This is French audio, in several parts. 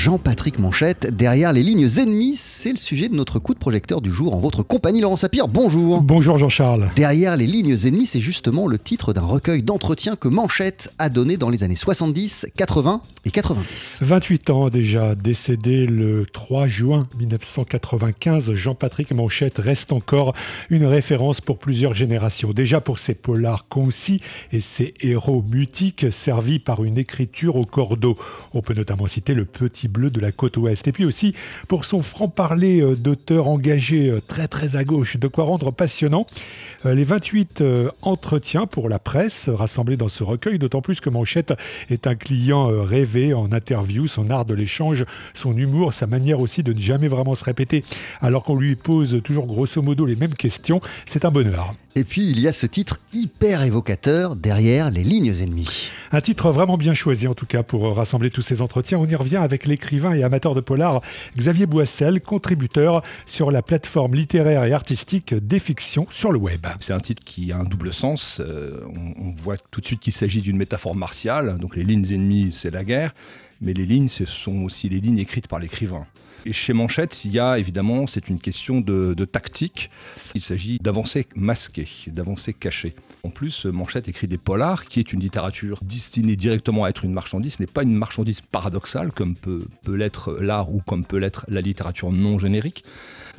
Jean-Patrick Manchette. Derrière les lignes ennemies, c'est le sujet de notre coup de projecteur du jour en votre compagnie, Laurent Sapir. Bonjour. Bonjour Jean-Charles. Derrière les lignes ennemies, c'est justement le titre d'un recueil d'entretiens que Manchette a donné dans les années 70, 80 et 90. 28 ans déjà, décédé le 3 juin 1995, Jean-Patrick Manchette reste encore une référence pour plusieurs générations. Déjà pour ses polars concis et ses héros mutiques servis par une écriture au cordeau. On peut notamment citer Le Petit Bleu de la côte ouest. Et puis aussi pour son franc-parler euh, d'auteur engagé euh, très très à gauche, de quoi rendre passionnant euh, les 28 entretiens pour la presse rassemblés dans ce recueil, d'autant plus que Manchette est un client rêvé en interview, son art de l'échange, son humour, sa manière aussi de ne jamais vraiment se répéter alors qu'on lui pose toujours grosso modo les mêmes questions, c'est un bonheur. Et puis il y a ce titre hyper évocateur derrière les lignes ennemies. Un titre vraiment bien choisi en tout cas pour rassembler tous ces entretiens. On y revient avec l'écrivain et amateur de polar Xavier Boissel, contributeur sur la plateforme littéraire et artistique des fictions sur le web. C'est un titre qui a un double sens. Euh, on, voit tout de suite qu'il s'agit d'une métaphore martiale. Donc les lignes ennemies, c'est la guerre. Mais les lignes, ce sont aussi les lignes écrites par l'écrivain. Et chez Manchette, il y a évidemment, c'est une question de, tactique. Il s'agit d'avancer masqué, d'avancer caché. En plus, Manchette écrit des polars, qui est une littérature destinée directement à être une marchandise. Ce n'est pas une marchandise paradoxale, comme peut, peut l'être l'art ou comme peut l'être la littérature non générique.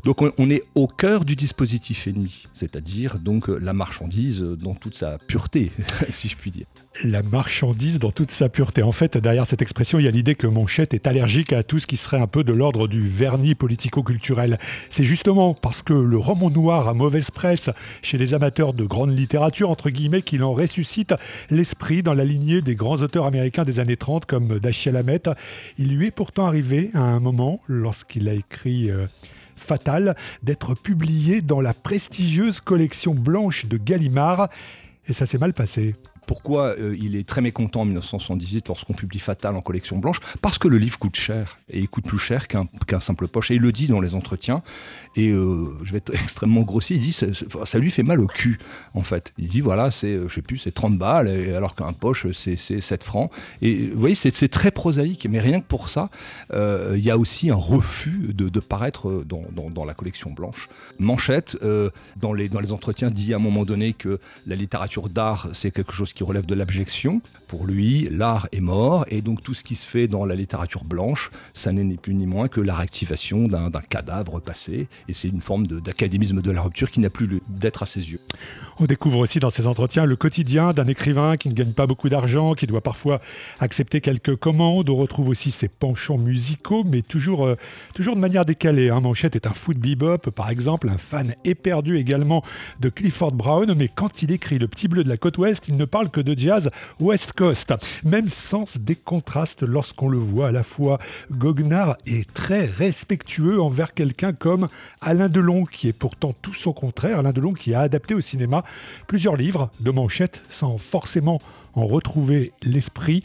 Donc on, est au cœur du dispositif ennemi, c'est-à-dire donc la marchandise dans toute sa pureté, si je puis dire. La marchandise dans toute sa pureté. En fait, derrière cette expression, il y a l'idée que Manchette est allergique à tout ce qui serait un peu de l'ordre du vernis politico-culturel. C'est justement parce que le roman noir a mauvaise presse chez les amateurs de grande littérature, entre guillemets, qu'il en ressuscite l'esprit dans la lignée des grands auteurs américains des années 30 comme Dashiell Hammett. Il lui est pourtant arrivé à un moment, lorsqu'il a écrit... Euh, Fatal d'être publié dans la prestigieuse collection blanche de Gallimard. Et ça s'est mal passé pourquoi euh, il est très mécontent en 1978 lorsqu'on publie Fatal en collection blanche Parce que le livre coûte cher, et il coûte plus cher qu'un simple poche. Et il le dit dans les entretiens, et euh, je vais être extrêmement grossier, il dit ça, ça, lui fait mal au cul, en fait. Il dit voilà, c'est, je sais plus, c'est 30 balles, alors qu'un poche, c'est 7 francs. Et vous voyez, c'est très prosaïque, mais rien que pour ça, euh, il y a aussi un refus de, paraître dans, dans, la collection blanche. Manchette, dans, les, dans les entretiens, dit à un moment donné que la littérature d'art, c'est quelque chose qui relève de l'abjection. Pour lui, l'art est mort, et donc tout ce qui se fait dans la littérature blanche, ça n'est ni plus ni moins que la réactivation d'un cadavre passé, et c'est une forme d'académisme de, la rupture qui n'a plus d'être à ses yeux. On découvre aussi dans ces entretiens le quotidien d'un écrivain qui ne gagne pas beaucoup d'argent, qui doit parfois accepter quelques commandes. On retrouve aussi ses penchants musicaux, mais toujours, euh, toujours de manière décalée. Hein. Manchette est un foot bebop, par exemple, un fan éperdu également de Clifford Brown, mais quand il écrit Le Petit Bleu de la Côte Ouest, il ne parle que de jazz West Coast. Même sens des contrastes lorsqu'on le voit à la fois goguenard et très respectueux envers quelqu'un comme Alain Delon, qui est pourtant tout son contraire. Alain Delon qui a adapté au cinéma plusieurs livres de manchettes sans forcément en retrouver l'esprit.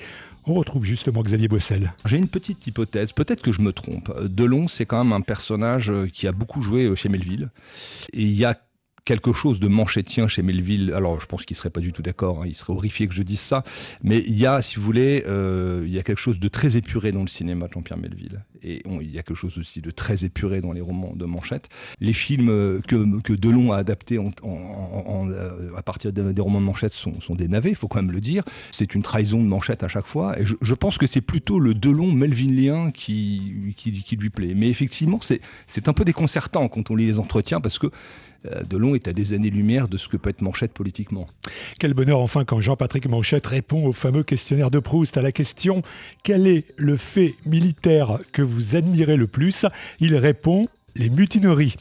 On retrouve justement Xavier Bossel. J'ai une petite hypothèse, peut-être que je me trompe. Delon, c'est quand même un personnage qui a beaucoup joué chez Melville. Il y a quelque chose de manchettien chez Melville. Alors, je pense qu'il serait pas du tout d'accord. Hein. il serait horrifié que je dise ça. Mais il y a, si vous voulez, euh, il y a quelque chose de très épuré dans le cinéma de Jean-Pierre Melville. Et il y a quelque chose aussi de très épuré dans les romans de Manchette. Les films euh, que, que Delon a adaptés euh, à partir des romans de Manchette sont, sont des navets, il faut quand même le dire. C'est une trahison de Manchette à chaque fois. Et je, pense que c'est plutôt le Delon melvillien qui, qui, qui lui plaît. Mais effectivement, c'est un peu déconcertant quand on lit les entretiens parce que Delon est à des années-lumière de ce que peut être Manchette politiquement. Quel bonheur enfin quand Jean-Patrick Manchette répond au fameux questionnaire de Proust à la question Quel est le fait militaire que vous admirez le plus? Il répond les mutineries.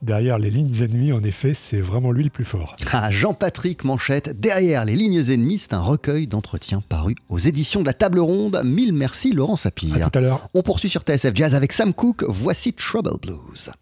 Derrière les lignes ennemies, en effet, c'est vraiment lui le plus fort. Ah, Jean-Patrick Manchette, derrière les lignes ennemies, c'est un recueil d'entretiens paru aux éditions de la Table Ronde. Mille merci Laurent Sapir. À tout à l'heure. On poursuit sur TSF Jazz avec Sam Cooke. Voici Trouble Blues.